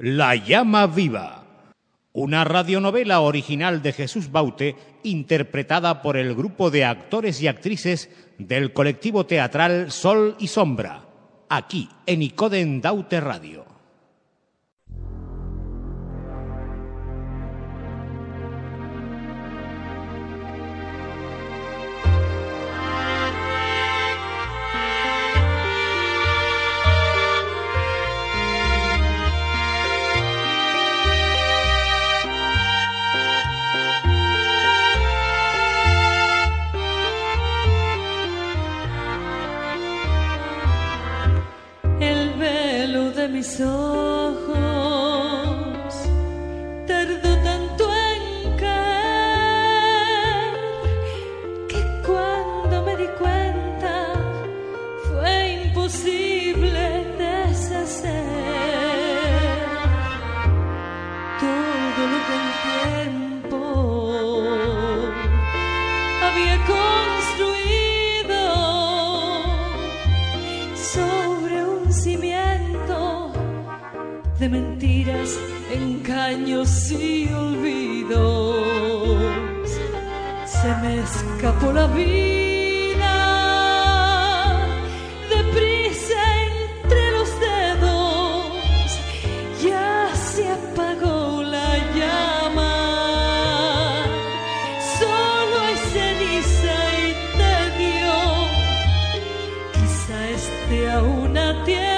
La llama viva. Una radionovela original de Jesús Baute, interpretada por el grupo de actores y actrices del colectivo teatral Sol y Sombra, aquí en Icoden Daute Radio. Mentiras, engaños y olvidos. Se me escapó la vida deprisa entre los dedos, ya se apagó la llama. Solo hay ceniza y tedio Quizá esté a tiempo,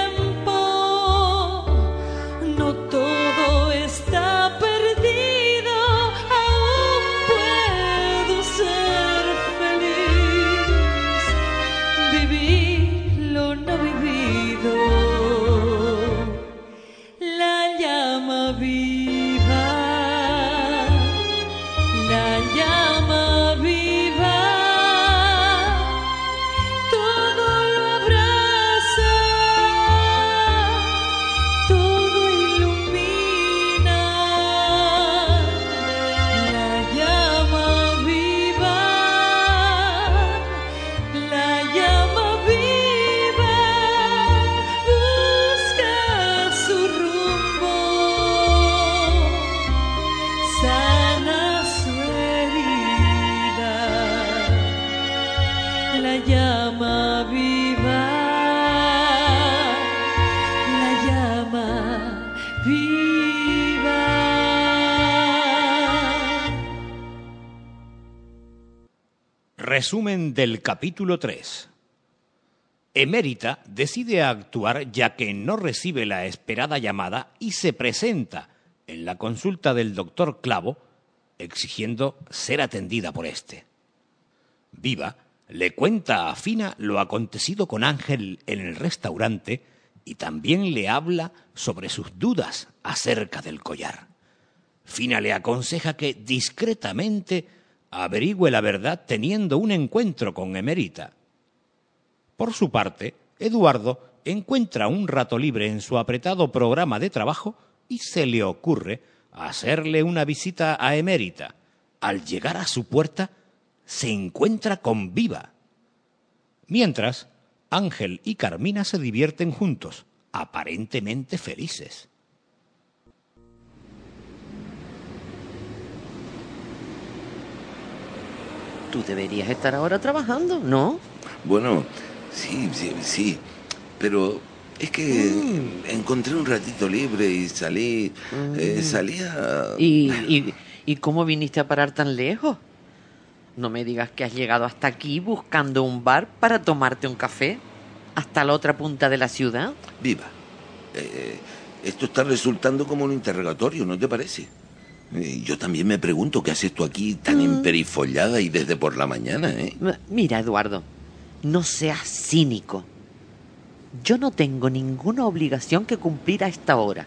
Resumen del capítulo 3. Emérita decide actuar ya que no recibe la esperada llamada y se presenta en la consulta del doctor Clavo exigiendo ser atendida por éste. Viva le cuenta a Fina lo acontecido con Ángel en el restaurante y también le habla sobre sus dudas acerca del collar. Fina le aconseja que discretamente averigüe la verdad teniendo un encuentro con Emerita. Por su parte, Eduardo encuentra un rato libre en su apretado programa de trabajo y se le ocurre hacerle una visita a Emérita. Al llegar a su puerta, se encuentra con Viva. Mientras, Ángel y Carmina se divierten juntos, aparentemente felices. Tú deberías estar ahora trabajando, ¿no? Bueno, sí, sí, sí. Pero es que encontré un ratito libre y salí. eh, salí a. ¿Y, y, y cómo viniste a parar tan lejos? No me digas que has llegado hasta aquí buscando un bar para tomarte un café. Hasta la otra punta de la ciudad. Viva. Eh, esto está resultando como un interrogatorio, ¿no te parece? Eh, yo también me pregunto qué haces tú aquí tan emperifollada y desde por la mañana, ¿eh? Mira, Eduardo, no seas cínico. Yo no tengo ninguna obligación que cumplir a esta hora.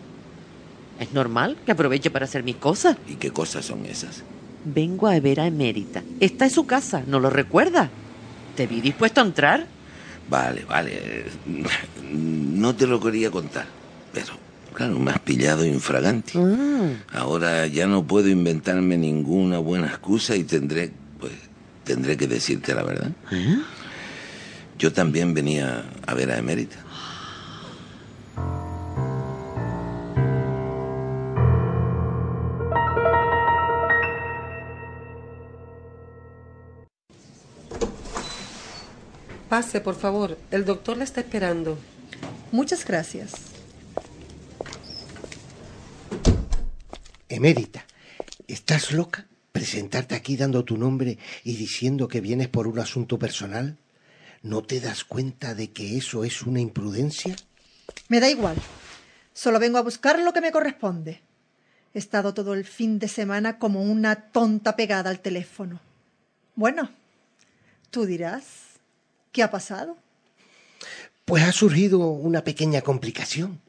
Es normal que aproveche para hacer mis cosas. ¿Y qué cosas son esas? Vengo a ver a Emérita. Está en su casa, ¿no lo recuerda? Te vi dispuesto a entrar. Vale, vale. No te lo quería contar, pero Claro, me has pillado e infragante. Mm. Ah. Ahora ya no puedo inventarme ninguna buena excusa y tendré, pues, tendré que decirte la verdad. ¿Eh? Yo también venía a ver a Emérita. Pase, por favor. El doctor la está esperando. Muchas gracias. Emérita, ¿estás loca? ¿Presentarte aquí dando tu nombre y diciendo que vienes por un asunto personal? ¿No te das cuenta de que eso es una imprudencia? Me da igual. Solo vengo a buscar lo que me corresponde. He estado todo el fin de semana como una tonta pegada al teléfono. Bueno, tú dirás, ¿qué ha pasado? Pues ha surgido una pequeña complicación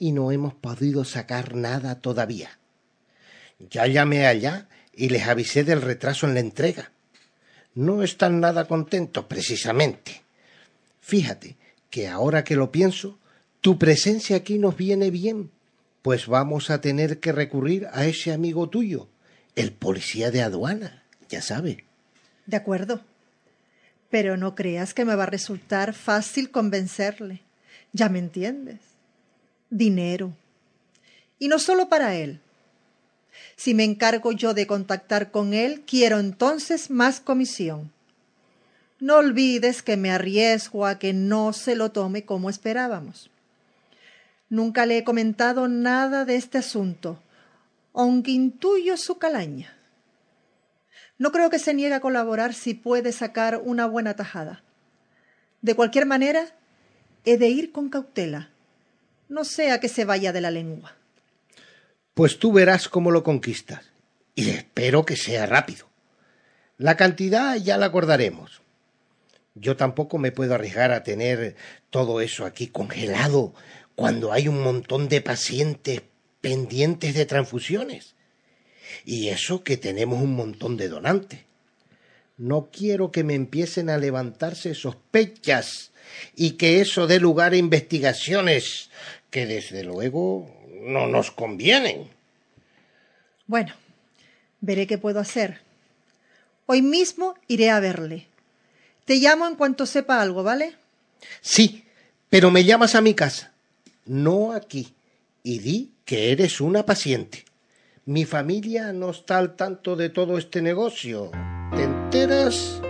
y no hemos podido sacar nada todavía. Ya llamé allá y les avisé del retraso en la entrega. No están nada contentos, precisamente. Fíjate que ahora que lo pienso, tu presencia aquí nos viene bien, pues vamos a tener que recurrir a ese amigo tuyo, el policía de aduana, ya sabe. De acuerdo. Pero no creas que me va a resultar fácil convencerle. Ya me entiendes. Dinero. Y no solo para él. Si me encargo yo de contactar con él, quiero entonces más comisión. No olvides que me arriesgo a que no se lo tome como esperábamos. Nunca le he comentado nada de este asunto, aunque intuyo su calaña. No creo que se niegue a colaborar si puede sacar una buena tajada. De cualquier manera, he de ir con cautela. No sea que se vaya de la lengua. Pues tú verás cómo lo conquistas. Y espero que sea rápido. La cantidad ya la acordaremos. Yo tampoco me puedo arriesgar a tener todo eso aquí congelado cuando hay un montón de pacientes pendientes de transfusiones. Y eso que tenemos un montón de donantes. No quiero que me empiecen a levantarse sospechas y que eso dé lugar a investigaciones que desde luego no nos convienen. Bueno, veré qué puedo hacer. Hoy mismo iré a verle. Te llamo en cuanto sepa algo, ¿vale? Sí, pero me llamas a mi casa, no aquí, y di que eres una paciente. Mi familia no está al tanto de todo este negocio. ¿Te enteras?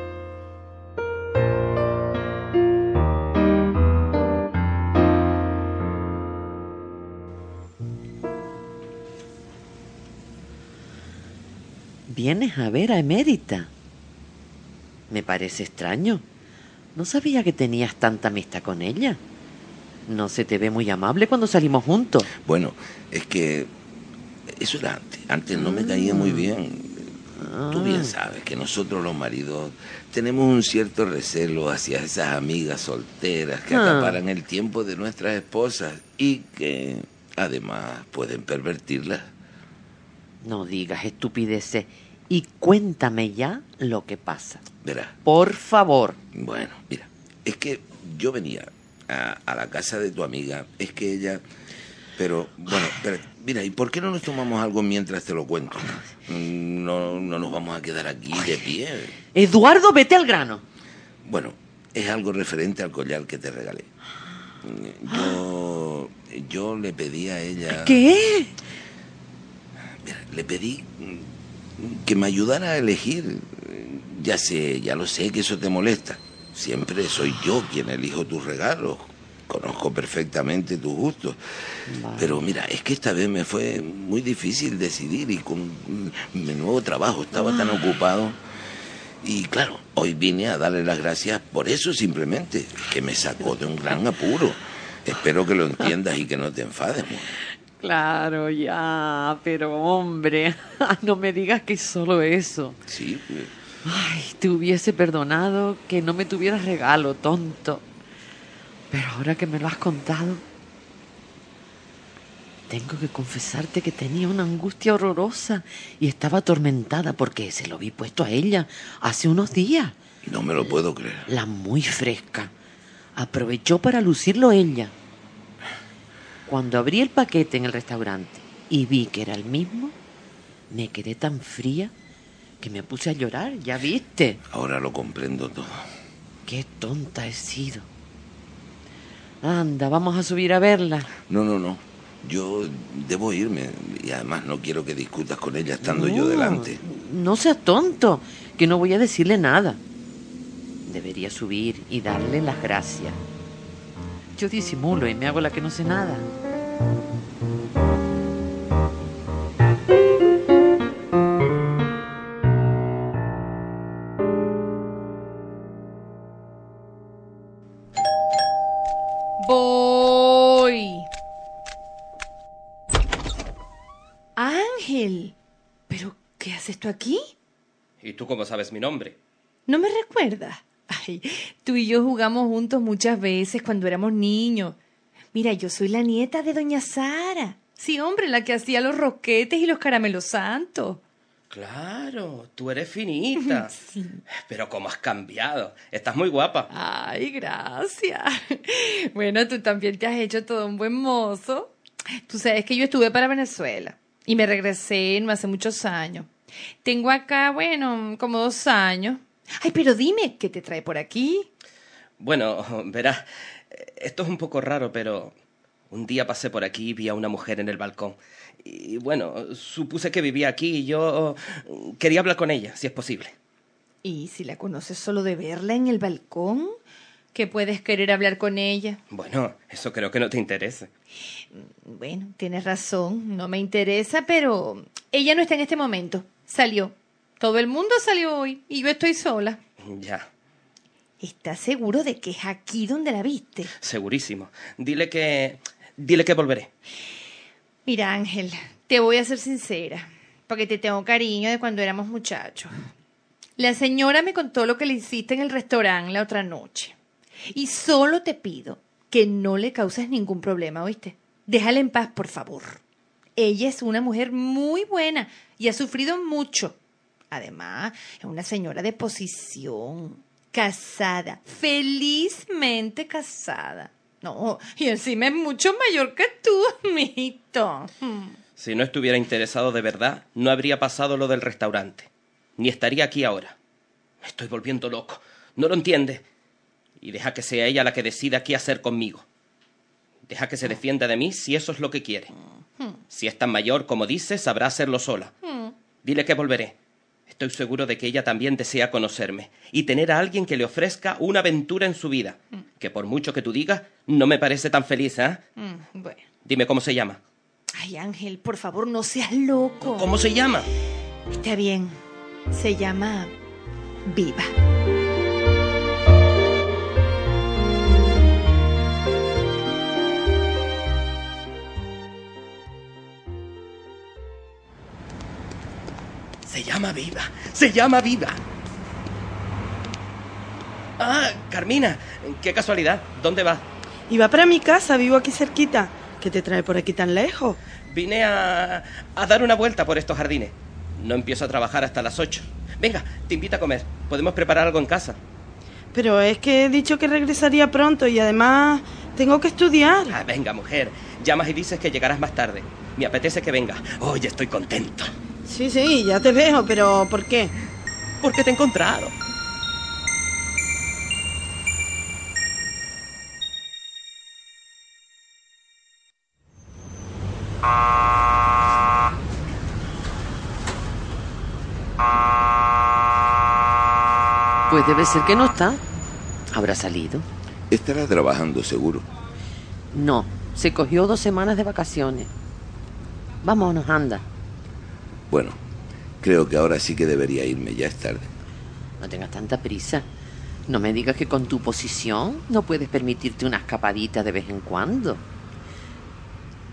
Vienes a ver a Emérita. Me parece extraño. No sabía que tenías tanta amistad con ella. No se te ve muy amable cuando salimos juntos. Bueno, es que eso era antes. Antes no me caía muy bien. Tú bien sabes que nosotros los maridos tenemos un cierto recelo hacia esas amigas solteras que Ah. acaparan el tiempo de nuestras esposas y que además pueden pervertirlas. No digas estupideces y cuéntame ya lo que pasa. Verás, Por favor. bueno, mira, es que yo venía a, a la casa de tu amiga, es que ella... Pero, bueno, mira, ¿y por qué no nos tomamos algo mientras te lo cuento? No, no nos vamos a quedar aquí de pie. Eduardo, vete al grano. Bueno, es algo referente al collar que te regalé. Yo, yo le pedí a ella... ¿Qué? Mira, le pedí que me ayudara a elegir. Ya sé, ya lo sé que eso te molesta. Siempre soy yo quien elijo tus regalos. Conozco perfectamente tus gustos. Pero mira, es que esta vez me fue muy difícil decidir y con mi nuevo trabajo estaba tan ocupado. Y claro, hoy vine a darle las gracias por eso simplemente, que me sacó de un gran apuro. Espero que lo entiendas y que no te enfades. mujer. Claro, ya, pero hombre, no me digas que es solo eso. Sí, Ay, te hubiese perdonado que no me tuvieras regalo, tonto. Pero ahora que me lo has contado, tengo que confesarte que tenía una angustia horrorosa y estaba atormentada porque se lo vi puesto a ella hace unos días. no me lo puedo creer. La muy fresca. Aprovechó para lucirlo ella. Cuando abrí el paquete en el restaurante y vi que era el mismo, me quedé tan fría que me puse a llorar, ya viste. Ahora lo comprendo todo. Qué tonta he sido. Anda, vamos a subir a verla. No, no, no. Yo debo irme y además no quiero que discutas con ella estando yo delante. No seas tonto, que no voy a decirle nada. Debería subir y darle las gracias. Yo disimulo y me hago la que no sé nada. Voy. Ángel. ¿Pero qué haces tú aquí? ¿Y tú cómo sabes mi nombre? ¿No me recuerdas? Ay, tú y yo jugamos juntos muchas veces cuando éramos niños. Mira, yo soy la nieta de doña Sara. Sí, hombre, la que hacía los roquetes y los caramelos santos. Claro, tú eres finita. Pero cómo has cambiado. Estás muy guapa. Ay, gracias. Bueno, tú también te has hecho todo un buen mozo. Tú sabes que yo estuve para Venezuela y me regresé no hace muchos años. Tengo acá, bueno, como dos años. Ay, pero dime, ¿qué te trae por aquí? Bueno, verás, esto es un poco raro, pero un día pasé por aquí y vi a una mujer en el balcón. Y bueno, supuse que vivía aquí y yo quería hablar con ella, si es posible. ¿Y si la conoces solo de verla en el balcón? ¿Qué puedes querer hablar con ella? Bueno, eso creo que no te interesa. Bueno, tienes razón, no me interesa, pero ella no está en este momento. Salió. Todo el mundo salió hoy y yo estoy sola. Ya, ¿Estás seguro de que es aquí donde la viste? segurísimo. Dile que... Dile que volveré. Mira, Ángel, te voy a ser sincera, porque te tengo cariño de cuando éramos muchachos. La señora me contó lo que le hiciste en el restaurante la otra noche. Y solo te pido que no le causes ningún problema, ¿oíste? Déjala en paz, por favor. Ella es una mujer muy buena y ha sufrido mucho. Además, es una señora de posición, casada, felizmente casada. No, y encima es mucho mayor que tú, mijito. Hmm. Si no estuviera interesado de verdad, no habría pasado lo del restaurante. Ni estaría aquí ahora. Me estoy volviendo loco. ¿No lo entiende? Y deja que sea ella la que decida qué hacer conmigo. Deja que se defienda de mí si eso es lo que quiere. Si es tan mayor como dice, sabrá hacerlo sola. Dile que volveré. Estoy seguro de que ella también desea conocerme y tener a alguien que le ofrezca una aventura en su vida, que por mucho que tú digas, no me parece tan feliz, ¿eh? Mm, bueno. Dime cómo se llama. Ay, Ángel, por favor, no seas loco. ¿Cómo se llama? Está bien. Se llama Viva. Se llama Viva. Se llama Viva. Ah, Carmina, qué casualidad. ¿Dónde vas? Iba para mi casa, vivo aquí cerquita. ¿Qué te trae por aquí tan lejos? Vine a, a dar una vuelta por estos jardines. No empiezo a trabajar hasta las 8. Venga, te invito a comer. Podemos preparar algo en casa. Pero es que he dicho que regresaría pronto y además tengo que estudiar. Ah, venga, mujer. Llamas y dices que llegarás más tarde. Me apetece que vengas. Hoy estoy contento. Sí, sí, ya te veo, pero ¿por qué? Porque te he encontrado. Pues debe ser que no está. ¿Habrá salido? Estará trabajando seguro. No, se cogió dos semanas de vacaciones. Vámonos, anda. Bueno, creo que ahora sí que debería irme, ya es tarde. No tengas tanta prisa. No me digas que con tu posición no puedes permitirte una escapadita de vez en cuando.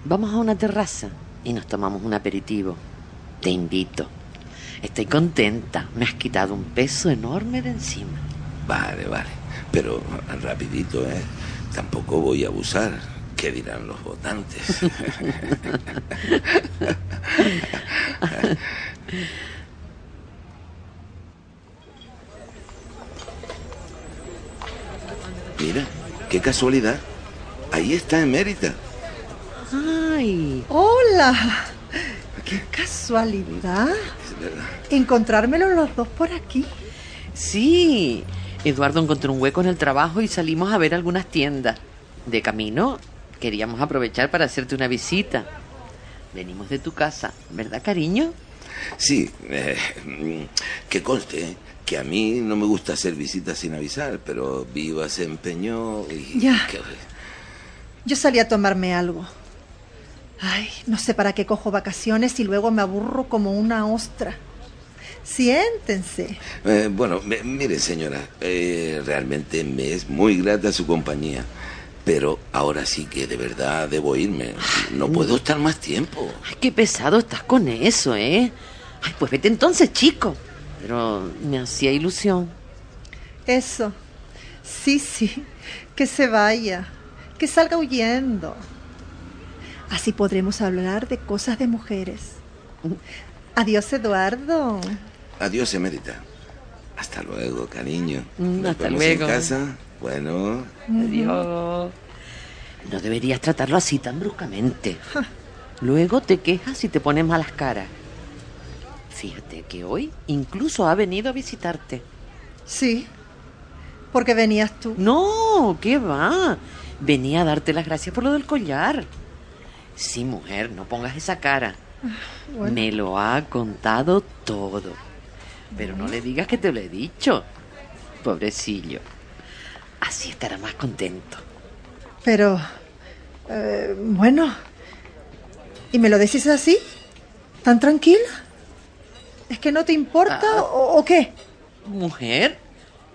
Vamos a una terraza y nos tomamos un aperitivo. Te invito. Estoy contenta. Me has quitado un peso enorme de encima. Vale, vale. Pero rapidito, ¿eh? Tampoco voy a abusar. ¿Qué dirán los votantes? Mira, qué casualidad. Ahí está Emérita. ¡Ay! Hola. Qué casualidad. Es verdad. Encontrármelos los dos por aquí. Sí. Eduardo encontró un hueco en el trabajo y salimos a ver algunas tiendas. De camino, queríamos aprovechar para hacerte una visita. Venimos de tu casa, ¿verdad, cariño? Sí, eh, que conste que a mí no me gusta hacer visitas sin avisar, pero Viva se empeñó y... Ya. que- Yo salí a tomarme algo. Ay, no sé para qué cojo vacaciones y luego me aburro como una ostra. Siéntense. Eh, bueno, me- mire señora, eh, realmente me es muy grata su compañía, pero ahora sí que de verdad debo irme. No puedo estar más tiempo. Ay, qué pesado estás con eso, ¿eh? Ay, pues vete entonces, chico. Pero me hacía ilusión. Eso. Sí, sí. Que se vaya. Que salga huyendo. Así podremos hablar de cosas de mujeres. Adiós, Eduardo. Adiós, Emérita. Hasta luego, cariño. Mm, Nos hasta vemos luego. en casa. Bueno, Adiós. No deberías tratarlo así tan bruscamente. Luego te quejas y te pones malas caras. Fíjate que hoy incluso ha venido a visitarte. Sí. Porque venías tú. No, ¿qué va? Venía a darte las gracias por lo del collar. Sí, mujer, no pongas esa cara. Bueno. Me lo ha contado todo. Pero no le digas que te lo he dicho. Pobrecillo. Así estará más contento. Pero... eh, bueno. ¿Y me lo decís así? ¿Tan tranquila? ¿Es que no te importa Ah. o, o qué? ¿Mujer?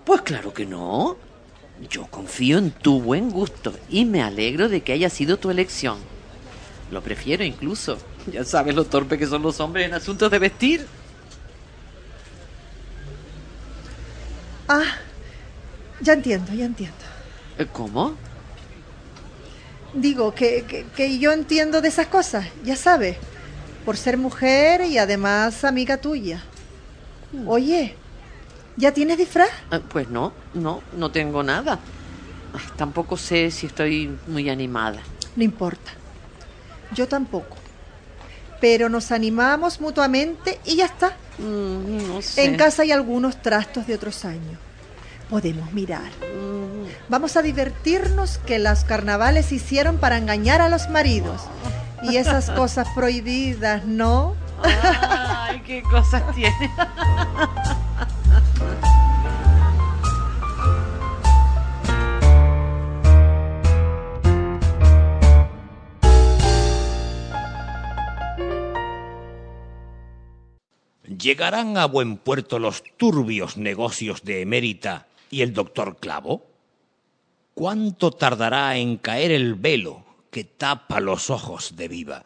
Pues claro que no. Yo confío en tu buen gusto y me alegro de que haya sido tu elección. Lo prefiero incluso. Ya sabes lo torpe que son los hombres en asuntos de vestir. Ah, ya entiendo, ya entiendo. Eh, ¿Cómo? Digo que, que, que yo entiendo de esas cosas, ya sabes. Por ser mujer y además amiga tuya. Oye, ¿ya tienes disfraz? Eh, Pues no, no, no tengo nada. Tampoco sé si estoy muy animada. No importa. Yo tampoco. Pero nos animamos mutuamente y ya está. Mm, no sé. En casa hay algunos trastos de otros años. Podemos mirar. Mm, Vamos a divertirnos que los carnavales hicieron para engañar a los maridos. Y esas cosas prohibidas, ¿no? Ay, qué cosas tiene. ¿Llegarán a buen puerto los turbios negocios de Emérita y el doctor Clavo? ¿Cuánto tardará en caer el velo que tapa los ojos de Viva?